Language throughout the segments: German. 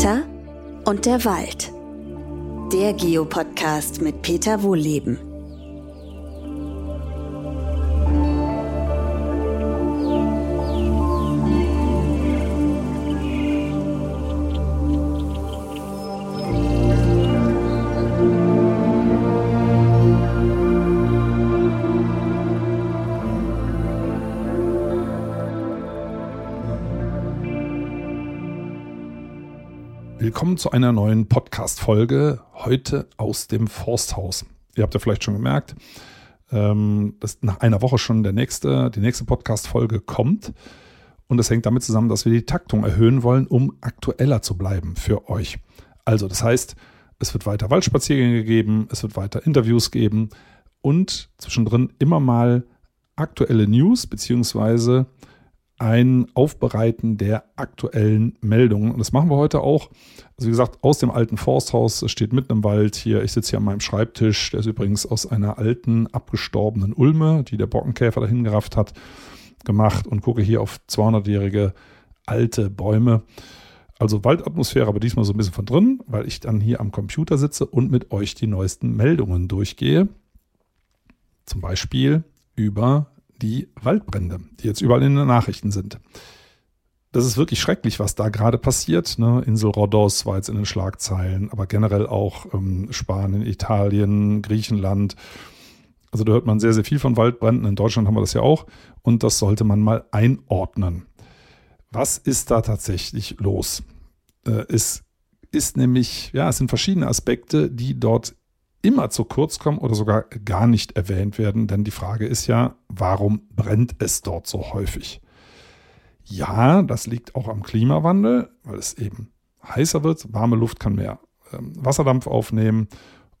Peter und der Wald. Der Geopodcast mit Peter Wohlleben. Willkommen zu einer neuen Podcast-Folge, heute aus dem Forsthaus. Ihr habt ja vielleicht schon gemerkt, ähm, dass nach einer Woche schon der nächste, die nächste Podcast-Folge kommt. Und das hängt damit zusammen, dass wir die Taktung erhöhen wollen, um aktueller zu bleiben für euch. Also, das heißt, es wird weiter Waldspaziergänge geben, es wird weiter Interviews geben und zwischendrin immer mal aktuelle News beziehungsweise ein Aufbereiten der aktuellen Meldungen. Und das machen wir heute auch. Also wie gesagt, aus dem alten Forsthaus, es steht mitten im Wald hier. Ich sitze hier an meinem Schreibtisch, der ist übrigens aus einer alten, abgestorbenen Ulme, die der Bockenkäfer dahin gerafft hat, gemacht und gucke hier auf 200-jährige alte Bäume. Also Waldatmosphäre, aber diesmal so ein bisschen von drin, weil ich dann hier am Computer sitze und mit euch die neuesten Meldungen durchgehe. Zum Beispiel über die Waldbrände, die jetzt überall in den Nachrichten sind. Das ist wirklich schrecklich, was da gerade passiert. Ne? Insel Rhodos war jetzt in den Schlagzeilen, aber generell auch ähm, Spanien, Italien, Griechenland. Also da hört man sehr, sehr viel von Waldbränden. In Deutschland haben wir das ja auch. Und das sollte man mal einordnen. Was ist da tatsächlich los? Äh, es ist nämlich, ja, es sind verschiedene Aspekte, die dort immer zu kurz kommen oder sogar gar nicht erwähnt werden. Denn die Frage ist ja, warum brennt es dort so häufig? Ja, das liegt auch am Klimawandel, weil es eben heißer wird. Warme Luft kann mehr ähm, Wasserdampf aufnehmen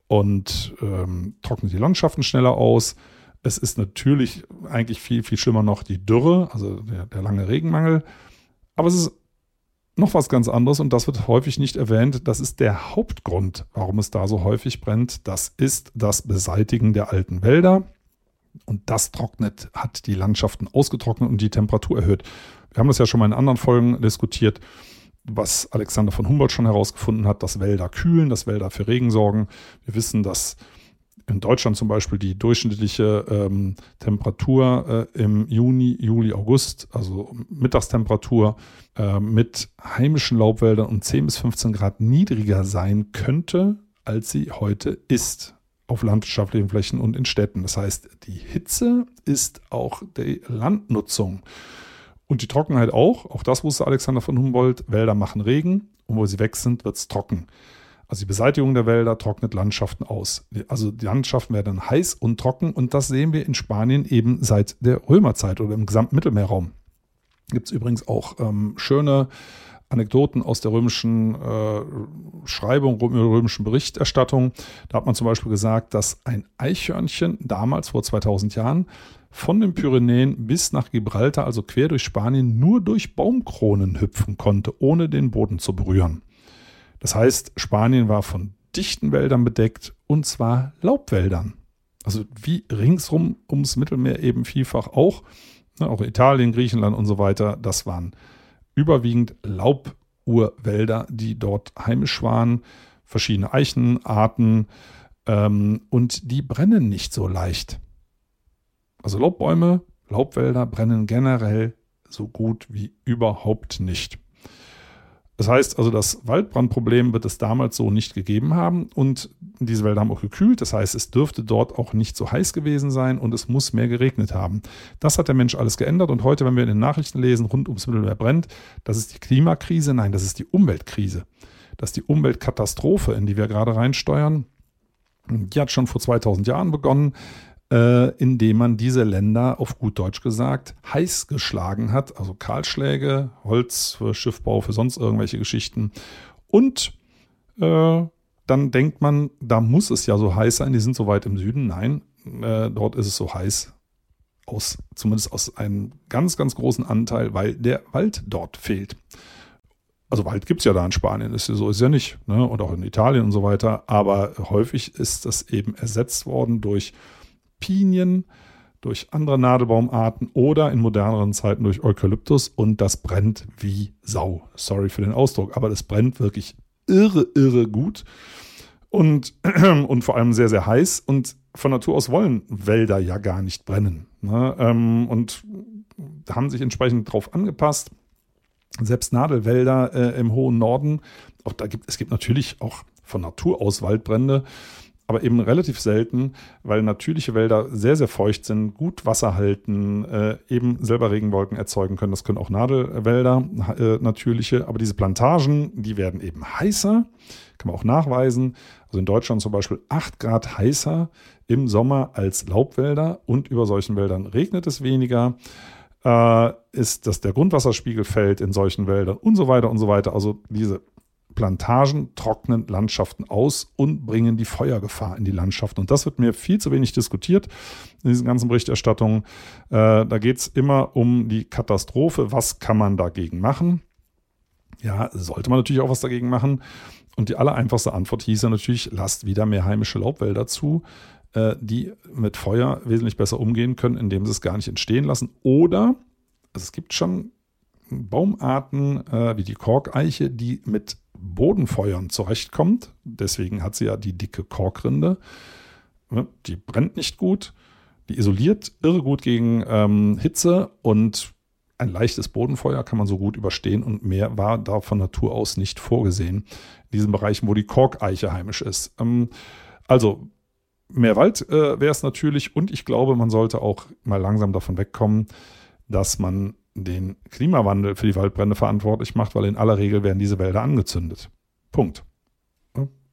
und ähm, trocknet die Landschaften schneller aus. Es ist natürlich eigentlich viel, viel schlimmer noch die Dürre, also der, der lange Regenmangel. Aber es ist noch was ganz anderes und das wird häufig nicht erwähnt. Das ist der Hauptgrund, warum es da so häufig brennt. Das ist das Beseitigen der alten Wälder. Und das trocknet, hat die Landschaften ausgetrocknet und die Temperatur erhöht. Wir haben das ja schon mal in anderen Folgen diskutiert, was Alexander von Humboldt schon herausgefunden hat, dass Wälder kühlen, dass Wälder für Regen sorgen. Wir wissen, dass in Deutschland zum Beispiel die durchschnittliche ähm, Temperatur äh, im Juni, Juli, August, also Mittagstemperatur äh, mit heimischen Laubwäldern um 10 bis 15 Grad niedriger sein könnte, als sie heute ist auf landwirtschaftlichen Flächen und in Städten. Das heißt, die Hitze ist auch die Landnutzung. Und die Trockenheit auch. Auch das wusste Alexander von Humboldt. Wälder machen Regen und wo sie weg sind, wird es trocken. Also die Beseitigung der Wälder trocknet Landschaften aus. Also die Landschaften werden heiß und trocken und das sehen wir in Spanien eben seit der Römerzeit oder im gesamten Mittelmeerraum. Gibt es übrigens auch ähm, schöne Anekdoten aus der römischen äh, Schreibung, römischen Berichterstattung. Da hat man zum Beispiel gesagt, dass ein Eichhörnchen damals vor 2000 Jahren von den Pyrenäen bis nach Gibraltar, also quer durch Spanien, nur durch Baumkronen hüpfen konnte, ohne den Boden zu berühren. Das heißt, Spanien war von dichten Wäldern bedeckt und zwar Laubwäldern. Also wie ringsrum ums Mittelmeer eben vielfach auch, ne, auch Italien, Griechenland und so weiter, das waren überwiegend Lauburwälder, die dort heimisch waren, verschiedene Eichenarten ähm, und die brennen nicht so leicht. Also Laubbäume, Laubwälder brennen generell so gut wie überhaupt nicht. Das heißt also, das Waldbrandproblem wird es damals so nicht gegeben haben und diese Wälder haben auch gekühlt. Das heißt, es dürfte dort auch nicht so heiß gewesen sein und es muss mehr geregnet haben. Das hat der Mensch alles geändert und heute, wenn wir in den Nachrichten lesen, rund ums Mittelmeer brennt, das ist die Klimakrise. Nein, das ist die Umweltkrise. Das ist die Umweltkatastrophe, in die wir gerade reinsteuern. Die hat schon vor 2000 Jahren begonnen äh, indem man diese Länder auf gut Deutsch gesagt heiß geschlagen hat. Also Kahlschläge, Holz für Schiffbau, für sonst irgendwelche Geschichten. Und äh, dann denkt man, da muss es ja so heiß sein, die sind so weit im Süden. Nein, äh, dort ist es so heiß. Aus, zumindest aus einem ganz, ganz großen Anteil, weil der Wald dort fehlt. Also Wald gibt es ja da in Spanien, ist ja so ist ja nicht, ne? und auch in Italien und so weiter. Aber häufig ist das eben ersetzt worden durch Pinien, durch andere Nadelbaumarten oder in moderneren Zeiten durch Eukalyptus und das brennt wie Sau. Sorry für den Ausdruck, aber das brennt wirklich irre, irre gut und, und vor allem sehr, sehr heiß und von Natur aus wollen Wälder ja gar nicht brennen. Ne? Ähm, und haben sich entsprechend darauf angepasst. Selbst Nadelwälder äh, im hohen Norden, auch da gibt es gibt natürlich auch von Natur aus Waldbrände, aber eben relativ selten, weil natürliche Wälder sehr, sehr feucht sind, gut Wasser halten, äh, eben selber Regenwolken erzeugen können. Das können auch Nadelwälder, äh, natürliche, aber diese Plantagen, die werden eben heißer, kann man auch nachweisen. Also in Deutschland zum Beispiel 8 Grad heißer im Sommer als Laubwälder und über solchen Wäldern regnet es weniger. Äh, ist, dass der Grundwasserspiegel fällt in solchen Wäldern und so weiter und so weiter. Also diese Plantagen trocknen Landschaften aus und bringen die Feuergefahr in die Landschaften. Und das wird mir viel zu wenig diskutiert in diesen ganzen Berichterstattungen. Äh, da geht es immer um die Katastrophe. Was kann man dagegen machen? Ja, sollte man natürlich auch was dagegen machen. Und die allereinfachste Antwort hieß ja natürlich, lasst wieder mehr heimische Laubwälder zu, äh, die mit Feuer wesentlich besser umgehen können, indem sie es gar nicht entstehen lassen. Oder also es gibt schon Baumarten äh, wie die Korkeiche, die mit Bodenfeuern zurechtkommt. Deswegen hat sie ja die dicke Korkrinde. Die brennt nicht gut, die isoliert irre gut gegen ähm, Hitze und ein leichtes Bodenfeuer kann man so gut überstehen und mehr war da von Natur aus nicht vorgesehen. In diesen Bereichen, wo die Korkeiche heimisch ist. Ähm, also mehr Wald äh, wäre es natürlich und ich glaube, man sollte auch mal langsam davon wegkommen, dass man den Klimawandel für die Waldbrände verantwortlich macht, weil in aller Regel werden diese Wälder angezündet. Punkt.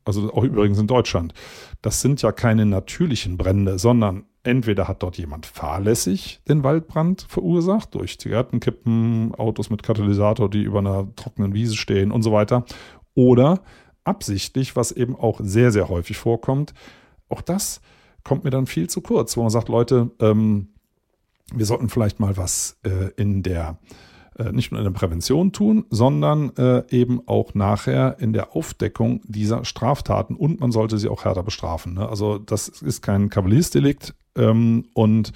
Also auch übrigens in Deutschland. Das sind ja keine natürlichen Brände, sondern entweder hat dort jemand fahrlässig den Waldbrand verursacht, durch Zigarettenkippen, Autos mit Katalysator, die über einer trockenen Wiese stehen und so weiter, oder absichtlich, was eben auch sehr, sehr häufig vorkommt. Auch das kommt mir dann viel zu kurz, wo man sagt, Leute, ähm, wir sollten vielleicht mal was äh, in der äh, nicht nur in der Prävention tun, sondern äh, eben auch nachher in der Aufdeckung dieser Straftaten und man sollte sie auch härter bestrafen. Ne? Also das ist kein Kavaliersdelikt ähm, und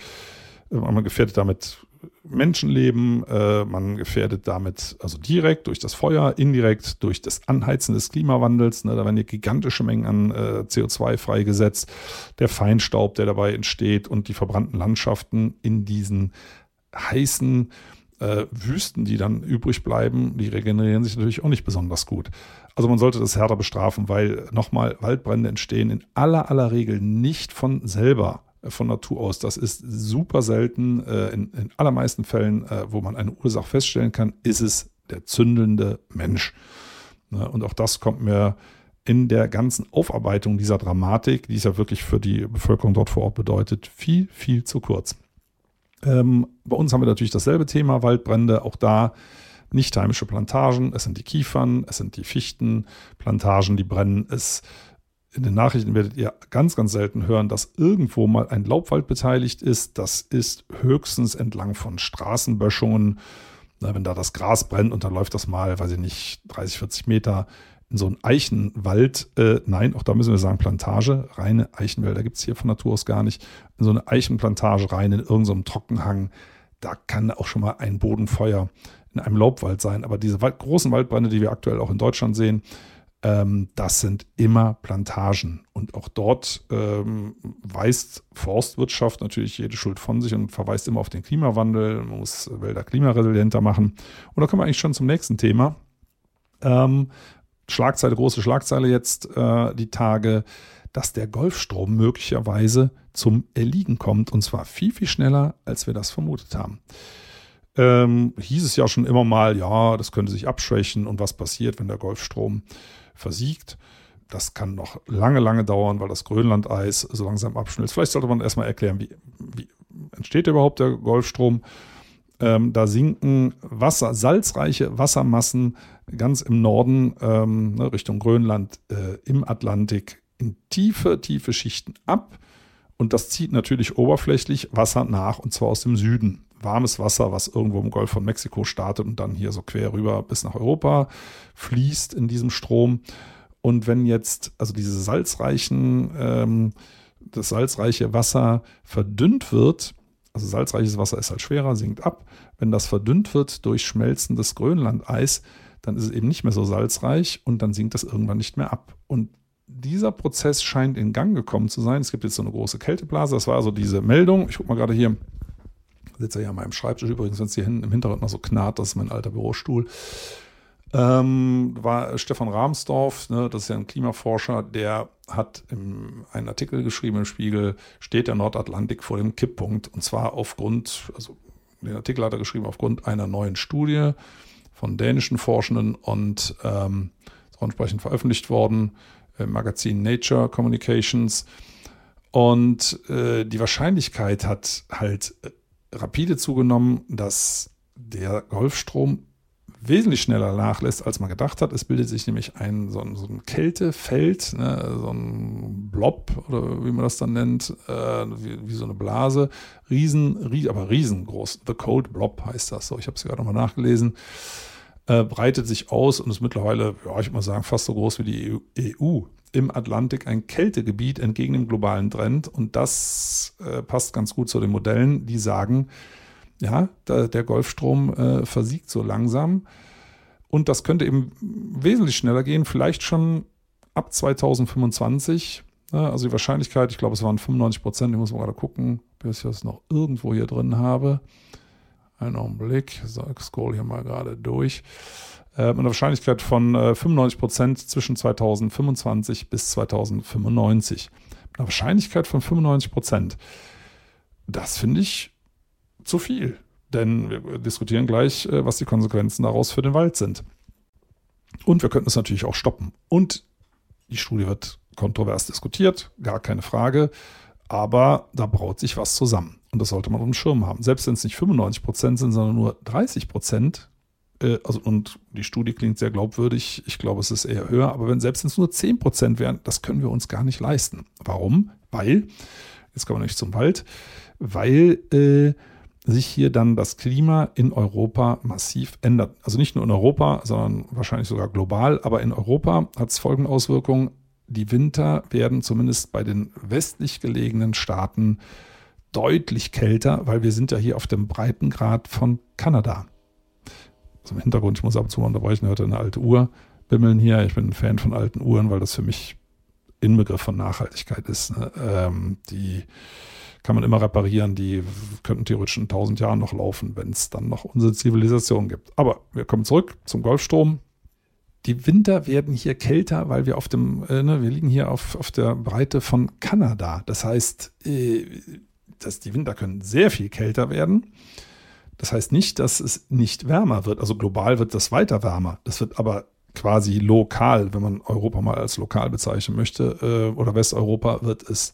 äh, man gefährdet damit Menschenleben, äh, man gefährdet damit also direkt durch das Feuer, indirekt durch das Anheizen des Klimawandels. Ne, da werden hier gigantische Mengen an äh, CO2 freigesetzt, der Feinstaub, der dabei entsteht und die verbrannten Landschaften in diesen heißen äh, Wüsten, die dann übrig bleiben, die regenerieren sich natürlich auch nicht besonders gut. Also man sollte das härter bestrafen, weil nochmal Waldbrände entstehen in aller aller Regel nicht von selber von Natur aus. Das ist super selten. Äh, in, in allermeisten Fällen, äh, wo man eine Ursache feststellen kann, ist es der zündelnde Mensch. Ne, und auch das kommt mir in der ganzen Aufarbeitung dieser Dramatik, die es ja wirklich für die Bevölkerung dort vor Ort bedeutet, viel, viel zu kurz. Ähm, bei uns haben wir natürlich dasselbe Thema, Waldbrände, auch da nicht heimische Plantagen, es sind die Kiefern, es sind die Fichtenplantagen, die brennen, es in den Nachrichten werdet ihr ganz, ganz selten hören, dass irgendwo mal ein Laubwald beteiligt ist. Das ist höchstens entlang von Straßenböschungen. wenn da das Gras brennt und dann läuft das mal, weiß ich nicht, 30, 40 Meter in so einen Eichenwald. Äh, nein, auch da müssen wir sagen Plantage. Reine Eichenwälder gibt es hier von Natur aus gar nicht. In so eine Eichenplantage rein, in irgendeinem Trockenhang. Da kann auch schon mal ein Bodenfeuer in einem Laubwald sein. Aber diese großen Waldbrände, die wir aktuell auch in Deutschland sehen, ähm, das sind immer Plantagen. Und auch dort ähm, weist Forstwirtschaft natürlich jede Schuld von sich und verweist immer auf den Klimawandel. Man muss Wälder klimaresilienter machen. Und da kommen wir eigentlich schon zum nächsten Thema. Ähm, Schlagzeile, große Schlagzeile jetzt äh, die Tage, dass der Golfstrom möglicherweise zum Erliegen kommt. Und zwar viel, viel schneller, als wir das vermutet haben. Ähm, hieß es ja schon immer mal, ja, das könnte sich abschwächen und was passiert, wenn der Golfstrom versiegt. Das kann noch lange, lange dauern, weil das Grönlandeis so langsam abschmilzt. Vielleicht sollte man erstmal erklären, wie, wie entsteht überhaupt der Golfstrom. Ähm, da sinken Wasser, salzreiche Wassermassen ganz im Norden ähm, ne, Richtung Grönland äh, im Atlantik in tiefe, tiefe Schichten ab. Und das zieht natürlich oberflächlich Wasser nach, und zwar aus dem Süden warmes Wasser, was irgendwo im Golf von Mexiko startet und dann hier so quer rüber bis nach Europa fließt in diesem Strom. Und wenn jetzt also diese salzreichen, ähm, das salzreiche Wasser verdünnt wird also salzreiches Wasser ist halt schwerer, sinkt ab. Wenn das verdünnt wird durch schmelzendes Grönlandeis, dann ist es eben nicht mehr so salzreich und dann sinkt das irgendwann nicht mehr ab. Und dieser Prozess scheint in Gang gekommen zu sein. Es gibt jetzt so eine große Kälteblase. Das war also diese Meldung. Ich gucke mal gerade hier. Sitze ja an meinem Schreibtisch übrigens, wenn es hier hinten im Hintergrund noch so knarrt, das ist mein alter Bürostuhl. Ähm, war Stefan Rahmsdorf, ne, das ist ja ein Klimaforscher, der hat im, einen Artikel geschrieben im Spiegel, steht der Nordatlantik vor dem Kipppunkt. Und zwar aufgrund, also den Artikel hat er geschrieben, aufgrund einer neuen Studie von dänischen Forschenden und ähm, entsprechend veröffentlicht worden im Magazin Nature Communications. Und äh, die Wahrscheinlichkeit hat halt rapide zugenommen, dass der Golfstrom wesentlich schneller nachlässt, als man gedacht hat. Es bildet sich nämlich ein so ein, so ein Kältefeld, ne, so ein Blob oder wie man das dann nennt, äh, wie, wie, so eine Blase, riesen, ries, aber riesengroß. The Cold Blob heißt das so. Ich habe es gerade nochmal nachgelesen. Äh, breitet sich aus und ist mittlerweile, ja, ich mal sagen, fast so groß wie die EU. Im Atlantik ein Kältegebiet entgegen dem globalen Trend und das äh, passt ganz gut zu den Modellen, die sagen, ja, da, der Golfstrom äh, versiegt so langsam. Und das könnte eben wesentlich schneller gehen, vielleicht schon ab 2025. Ja, also die Wahrscheinlichkeit, ich glaube, es waren 95 Prozent, ich muss mal gerade gucken, bis ich das noch irgendwo hier drin habe. Einen Augenblick, ich scroll hier mal gerade durch. Äh, mit einer Wahrscheinlichkeit von äh, 95 Prozent zwischen 2025 bis 2095. Mit einer Wahrscheinlichkeit von 95 Prozent. Das finde ich zu viel. Denn wir diskutieren gleich, äh, was die Konsequenzen daraus für den Wald sind. Und wir könnten es natürlich auch stoppen. Und die Studie wird kontrovers diskutiert, gar keine Frage. Aber da braut sich was zusammen. Und das sollte man auf dem Schirm haben. Selbst wenn es nicht 95 Prozent sind, sondern nur 30 Prozent, äh, also, und die Studie klingt sehr glaubwürdig, ich glaube, es ist eher höher, aber wenn selbst es nur 10 Prozent wären, das können wir uns gar nicht leisten. Warum? Weil, jetzt kommen wir nicht zum Wald, weil äh, sich hier dann das Klima in Europa massiv ändert. Also nicht nur in Europa, sondern wahrscheinlich sogar global. Aber in Europa hat es folgende Auswirkungen. Die Winter werden zumindest bei den westlich gelegenen Staaten deutlich kälter, weil wir sind ja hier auf dem Breitengrad von Kanada. Im Hintergrund, ich muss ab und zu mal unterbrechen, hört eine alte Uhr bimmeln hier. Ich bin ein Fan von alten Uhren, weil das für mich Inbegriff von Nachhaltigkeit ist. Ne? Ähm, die kann man immer reparieren. Die könnten theoretisch in tausend Jahren noch laufen, wenn es dann noch unsere Zivilisation gibt. Aber wir kommen zurück zum Golfstrom. Die Winter werden hier kälter, weil wir auf dem, äh, ne, wir liegen hier auf, auf der Breite von Kanada. Das heißt, äh, dass die Winter können sehr viel kälter werden. Das heißt nicht, dass es nicht wärmer wird. Also global wird das weiter wärmer. Das wird aber quasi lokal, wenn man Europa mal als lokal bezeichnen möchte, äh, oder Westeuropa, wird es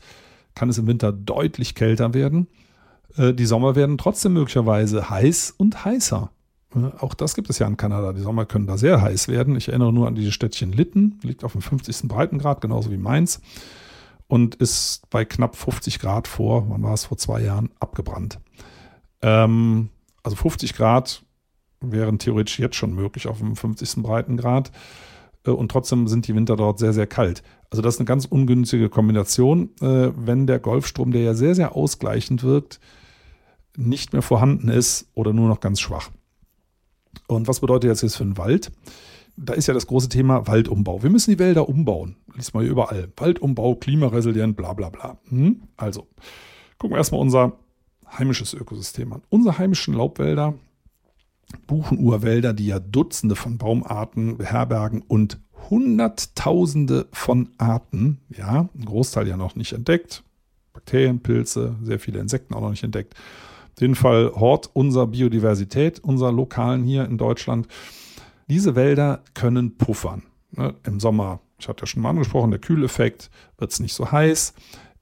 kann es im Winter deutlich kälter werden. Äh, die Sommer werden trotzdem möglicherweise heiß und heißer. Äh, auch das gibt es ja in Kanada. Die Sommer können da sehr heiß werden. Ich erinnere nur an dieses Städtchen Litten, liegt auf dem 50. Breitengrad, genauso wie Mainz, und ist bei knapp 50 Grad vor, wann war es, vor zwei Jahren, abgebrannt. Ähm, also 50 Grad wären theoretisch jetzt schon möglich auf dem 50. Breitengrad. Äh, und trotzdem sind die Winter dort sehr, sehr kalt. Also das ist eine ganz ungünstige Kombination, äh, wenn der Golfstrom, der ja sehr, sehr ausgleichend wirkt, nicht mehr vorhanden ist oder nur noch ganz schwach. Und was bedeutet das jetzt für den Wald? Da ist ja das große Thema Waldumbau. Wir müssen die Wälder umbauen. Lies mal überall. Waldumbau, klimaresilient, bla bla bla. Hm? Also, gucken wir erstmal unser heimisches Ökosystem an. Unsere heimischen Laubwälder Buchenurwälder, die ja Dutzende von Baumarten beherbergen und Hunderttausende von Arten, ja, ein Großteil ja noch nicht entdeckt, Bakterien, Pilze, sehr viele Insekten auch noch nicht entdeckt. Auf jeden Fall Hort unserer Biodiversität, unserer lokalen hier in Deutschland. Diese Wälder können puffern. Ne? Im Sommer, ich hatte ja schon mal angesprochen, der Kühleffekt, wird es nicht so heiß.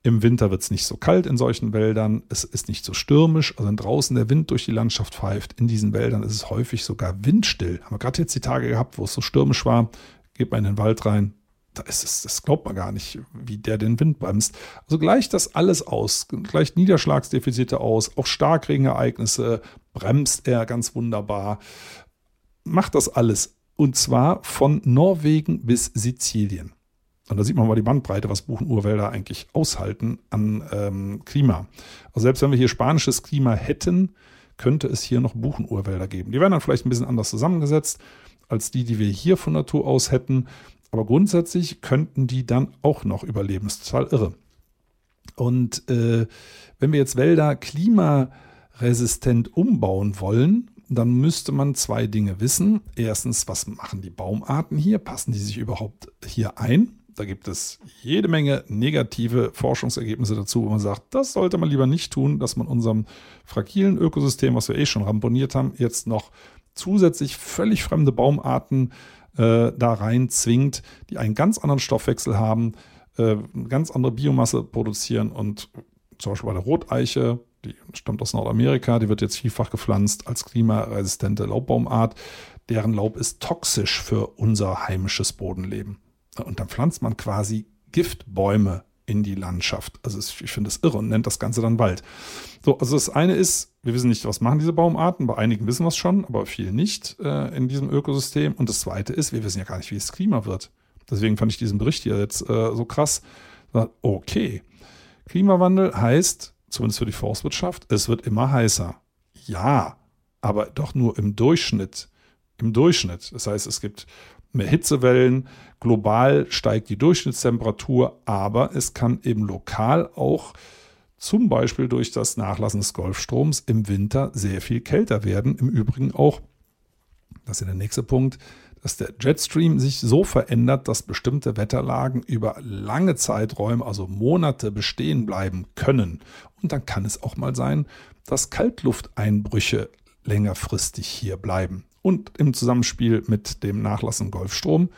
Im Winter wird es nicht so kalt in solchen Wäldern. Es ist nicht so stürmisch. Also wenn draußen der Wind durch die Landschaft pfeift, in diesen Wäldern ist es häufig sogar windstill. Haben wir gerade jetzt die Tage gehabt, wo es so stürmisch war. Geht man in den Wald rein. Da ist es, das glaubt man gar nicht, wie der den Wind bremst. Also gleicht das alles aus, gleicht Niederschlagsdefizite aus, auch Starkregenereignisse bremst er ganz wunderbar. Macht das alles. Und zwar von Norwegen bis Sizilien. Und da sieht man mal die Bandbreite, was Buchenurwälder eigentlich aushalten an ähm, Klima. Also selbst wenn wir hier spanisches Klima hätten, könnte es hier noch Buchenurwälder geben. Die wären dann vielleicht ein bisschen anders zusammengesetzt als die, die wir hier von Natur aus hätten. Aber grundsätzlich könnten die dann auch noch überleben. Das ist total irre. Und äh, wenn wir jetzt Wälder klimaresistent umbauen wollen, dann müsste man zwei Dinge wissen. Erstens, was machen die Baumarten hier? Passen die sich überhaupt hier ein? Da gibt es jede Menge negative Forschungsergebnisse dazu, wo man sagt, das sollte man lieber nicht tun, dass man unserem fragilen Ökosystem, was wir eh schon ramponiert haben, jetzt noch zusätzlich völlig fremde Baumarten äh, da rein zwingt, die einen ganz anderen Stoffwechsel haben, äh, ganz andere Biomasse produzieren und zum Beispiel bei der Roteiche, die stammt aus Nordamerika, die wird jetzt vielfach gepflanzt als klimaresistente Laubbaumart. Deren Laub ist toxisch für unser heimisches Bodenleben. Und dann pflanzt man quasi Giftbäume in die Landschaft. Also ich finde das irre und nennt das Ganze dann Wald. So, also das eine ist, wir wissen nicht, was machen diese Baumarten. Bei einigen wissen wir es schon, aber viel nicht äh, in diesem Ökosystem. Und das zweite ist, wir wissen ja gar nicht, wie das Klima wird. Deswegen fand ich diesen Bericht hier jetzt äh, so krass. Okay, Klimawandel heißt, zumindest für die Forstwirtschaft, es wird immer heißer. Ja, aber doch nur im Durchschnitt. Im Durchschnitt. Das heißt, es gibt mehr Hitzewellen, global steigt die Durchschnittstemperatur, aber es kann eben lokal auch zum Beispiel durch das Nachlassen des Golfstroms im Winter sehr viel kälter werden. Im Übrigen auch, das ist der nächste Punkt, dass der Jetstream sich so verändert, dass bestimmte Wetterlagen über lange Zeiträume, also Monate bestehen bleiben können. Und dann kann es auch mal sein, dass Kaltlufteinbrüche längerfristig hier bleiben. Und im Zusammenspiel mit dem nachlassenden Golfstrom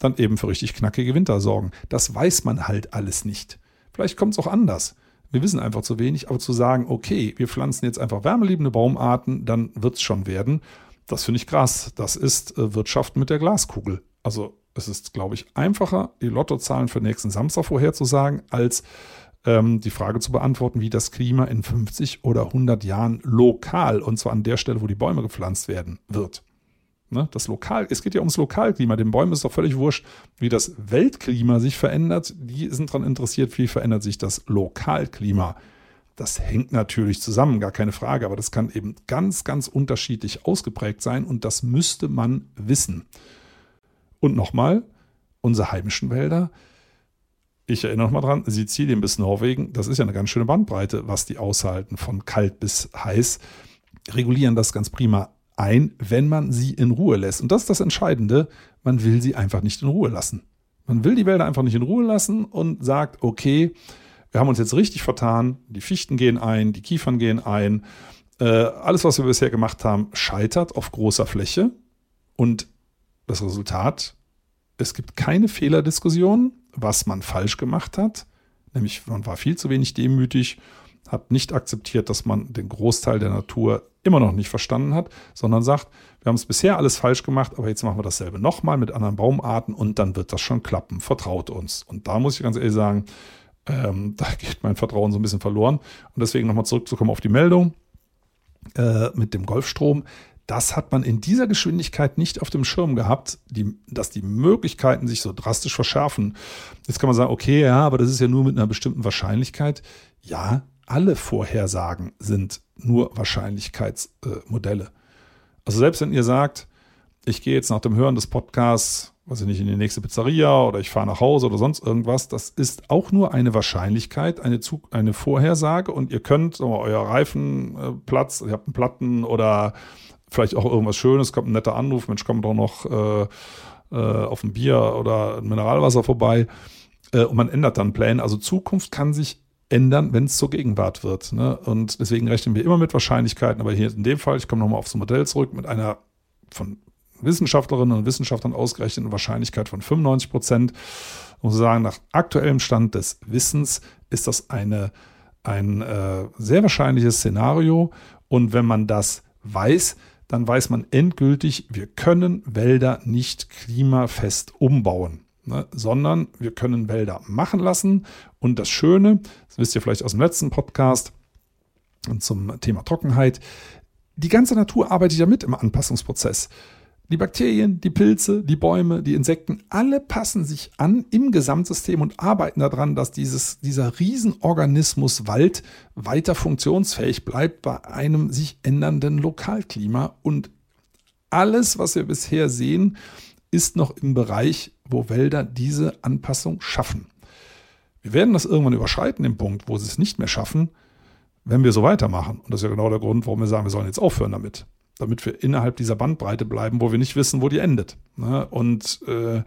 dann eben für richtig knackige Winter sorgen. Das weiß man halt alles nicht. Vielleicht kommt es auch anders. Wir wissen einfach zu wenig, aber zu sagen, okay, wir pflanzen jetzt einfach wärmeliebende Baumarten, dann wird es schon werden. Das finde ich krass. Das ist äh, Wirtschaft mit der Glaskugel. Also es ist, glaube ich, einfacher, die Lottozahlen für nächsten Samstag vorherzusagen, als ähm, die Frage zu beantworten, wie das Klima in 50 oder 100 Jahren lokal, und zwar an der Stelle, wo die Bäume gepflanzt werden, wird. Ne? Das Lokal, es geht ja ums Lokalklima. Den Bäumen ist doch völlig wurscht, wie das Weltklima sich verändert. Die sind daran interessiert, wie verändert sich das Lokalklima. Das hängt natürlich zusammen, gar keine Frage, aber das kann eben ganz, ganz unterschiedlich ausgeprägt sein und das müsste man wissen. Und nochmal, unsere heimischen Wälder, ich erinnere nochmal dran, Sizilien bis Norwegen, das ist ja eine ganz schöne Bandbreite, was die aushalten, von kalt bis heiß, regulieren das ganz prima ein, wenn man sie in Ruhe lässt. Und das ist das Entscheidende, man will sie einfach nicht in Ruhe lassen. Man will die Wälder einfach nicht in Ruhe lassen und sagt, okay, wir haben uns jetzt richtig vertan, die Fichten gehen ein, die Kiefern gehen ein, äh, alles, was wir bisher gemacht haben, scheitert auf großer Fläche. Und das Resultat, es gibt keine Fehlerdiskussion, was man falsch gemacht hat, nämlich man war viel zu wenig demütig, hat nicht akzeptiert, dass man den Großteil der Natur immer noch nicht verstanden hat, sondern sagt, wir haben es bisher alles falsch gemacht, aber jetzt machen wir dasselbe nochmal mit anderen Baumarten und dann wird das schon klappen. Vertraut uns. Und da muss ich ganz ehrlich sagen, ähm, da geht mein Vertrauen so ein bisschen verloren. Und deswegen nochmal zurückzukommen auf die Meldung äh, mit dem Golfstrom. Das hat man in dieser Geschwindigkeit nicht auf dem Schirm gehabt, die, dass die Möglichkeiten sich so drastisch verschärfen. Jetzt kann man sagen, okay, ja, aber das ist ja nur mit einer bestimmten Wahrscheinlichkeit. Ja, alle Vorhersagen sind nur Wahrscheinlichkeitsmodelle. also selbst wenn ihr sagt, ich gehe jetzt nach dem Hören des Podcasts weiß ich nicht, in die nächste Pizzeria oder ich fahre nach Hause oder sonst irgendwas. Das ist auch nur eine Wahrscheinlichkeit, eine, Zug, eine Vorhersage und ihr könnt mal, euer Reifenplatz, ihr habt einen Platten oder vielleicht auch irgendwas Schönes, kommt ein netter Anruf, Mensch, kommt doch noch äh, äh, auf ein Bier oder ein Mineralwasser vorbei äh, und man ändert dann Pläne. Also Zukunft kann sich ändern, wenn es zur Gegenwart wird. Ne? Und deswegen rechnen wir immer mit Wahrscheinlichkeiten, aber hier in dem Fall, ich komme nochmal aufs Modell zurück, mit einer von Wissenschaftlerinnen und Wissenschaftlern ausgerechnete Wahrscheinlichkeit von 95 Prozent. Zu sagen, nach aktuellem Stand des Wissens ist das eine, ein äh, sehr wahrscheinliches Szenario. Und wenn man das weiß, dann weiß man endgültig, wir können Wälder nicht klimafest umbauen. Ne, sondern wir können Wälder machen lassen. Und das Schöne, das wisst ihr vielleicht aus dem letzten Podcast zum Thema Trockenheit, die ganze Natur arbeitet ja mit im Anpassungsprozess die Bakterien, die Pilze, die Bäume, die Insekten, alle passen sich an im Gesamtsystem und arbeiten daran, dass dieses, dieser Riesenorganismus Wald weiter funktionsfähig bleibt bei einem sich ändernden Lokalklima. Und alles, was wir bisher sehen, ist noch im Bereich, wo Wälder diese Anpassung schaffen. Wir werden das irgendwann überschreiten, den Punkt, wo sie es nicht mehr schaffen, wenn wir so weitermachen. Und das ist ja genau der Grund, warum wir sagen, wir sollen jetzt aufhören damit damit wir innerhalb dieser Bandbreite bleiben, wo wir nicht wissen, wo die endet. Ne? Und äh,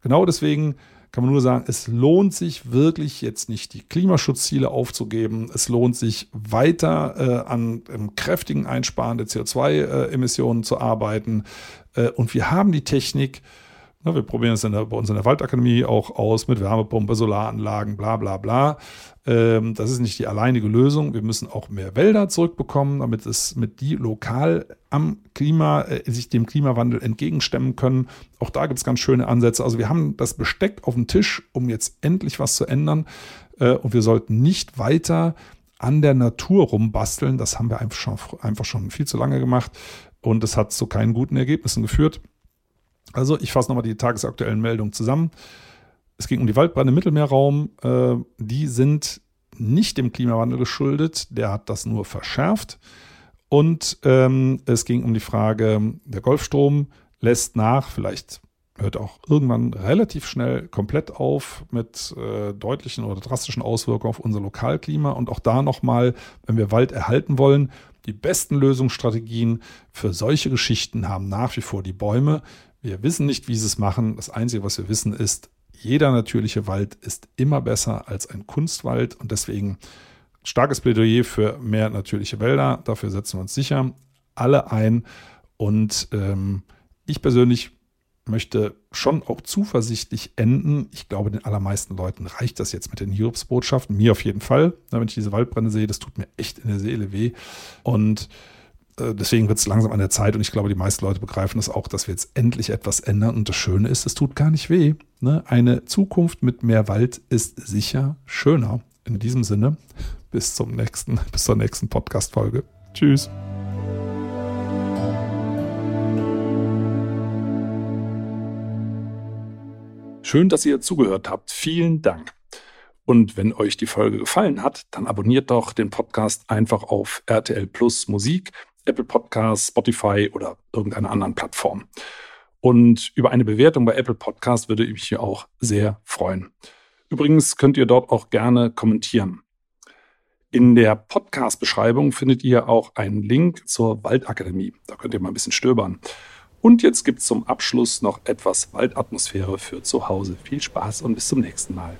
genau deswegen kann man nur sagen, es lohnt sich wirklich jetzt nicht die Klimaschutzziele aufzugeben. Es lohnt sich weiter äh, an ähm, kräftigen Einsparen der CO2-Emissionen äh, zu arbeiten. Und wir haben die Technik, wir probieren es bei uns in der Waldakademie auch aus mit Wärmepumpe, Solaranlagen, bla bla bla. Ähm, das ist nicht die alleinige Lösung. Wir müssen auch mehr Wälder zurückbekommen, damit es mit die lokal am Klima, äh, sich dem Klimawandel entgegenstemmen können. Auch da gibt es ganz schöne Ansätze. Also wir haben das Besteck auf dem Tisch, um jetzt endlich was zu ändern. Äh, und wir sollten nicht weiter an der Natur rumbasteln. Das haben wir einfach schon, einfach schon viel zu lange gemacht. Und es hat zu keinen guten Ergebnissen geführt. Also ich fasse nochmal die tagesaktuellen Meldungen zusammen. Es ging um die Waldbrände im Mittelmeerraum. Äh, die sind nicht dem Klimawandel geschuldet, der hat das nur verschärft. Und ähm, es ging um die Frage, der Golfstrom lässt nach, vielleicht hört auch irgendwann relativ schnell komplett auf mit äh, deutlichen oder drastischen Auswirkungen auf unser Lokalklima. Und auch da nochmal, wenn wir Wald erhalten wollen, die besten Lösungsstrategien für solche Geschichten haben nach wie vor die Bäume. Wir wissen nicht, wie sie es machen. Das Einzige, was wir wissen, ist, jeder natürliche Wald ist immer besser als ein Kunstwald und deswegen starkes Plädoyer für mehr natürliche Wälder. Dafür setzen wir uns sicher alle ein. Und ähm, ich persönlich möchte schon auch zuversichtlich enden. Ich glaube, den allermeisten Leuten reicht das jetzt mit den Hiobsbotschaften. Mir auf jeden Fall. Wenn ich diese Waldbrände sehe, das tut mir echt in der Seele weh. Und deswegen wird es langsam an der Zeit und ich glaube, die meisten Leute begreifen das auch, dass wir jetzt endlich etwas ändern. Und das Schöne ist, es tut gar nicht weh. Ne? Eine Zukunft mit mehr Wald ist sicher schöner. In diesem Sinne, bis zum nächsten, bis zur nächsten Podcast-Folge. Tschüss. Schön, dass ihr zugehört habt. Vielen Dank. Und wenn euch die Folge gefallen hat, dann abonniert doch den Podcast einfach auf RTL Plus Musik Apple Podcasts, Spotify oder irgendeiner anderen Plattform. Und über eine Bewertung bei Apple Podcast würde ich mich hier auch sehr freuen. Übrigens könnt ihr dort auch gerne kommentieren. In der Podcast-Beschreibung findet ihr auch einen Link zur Waldakademie. Da könnt ihr mal ein bisschen stöbern. Und jetzt gibt es zum Abschluss noch etwas Waldatmosphäre für zu Hause. Viel Spaß und bis zum nächsten Mal.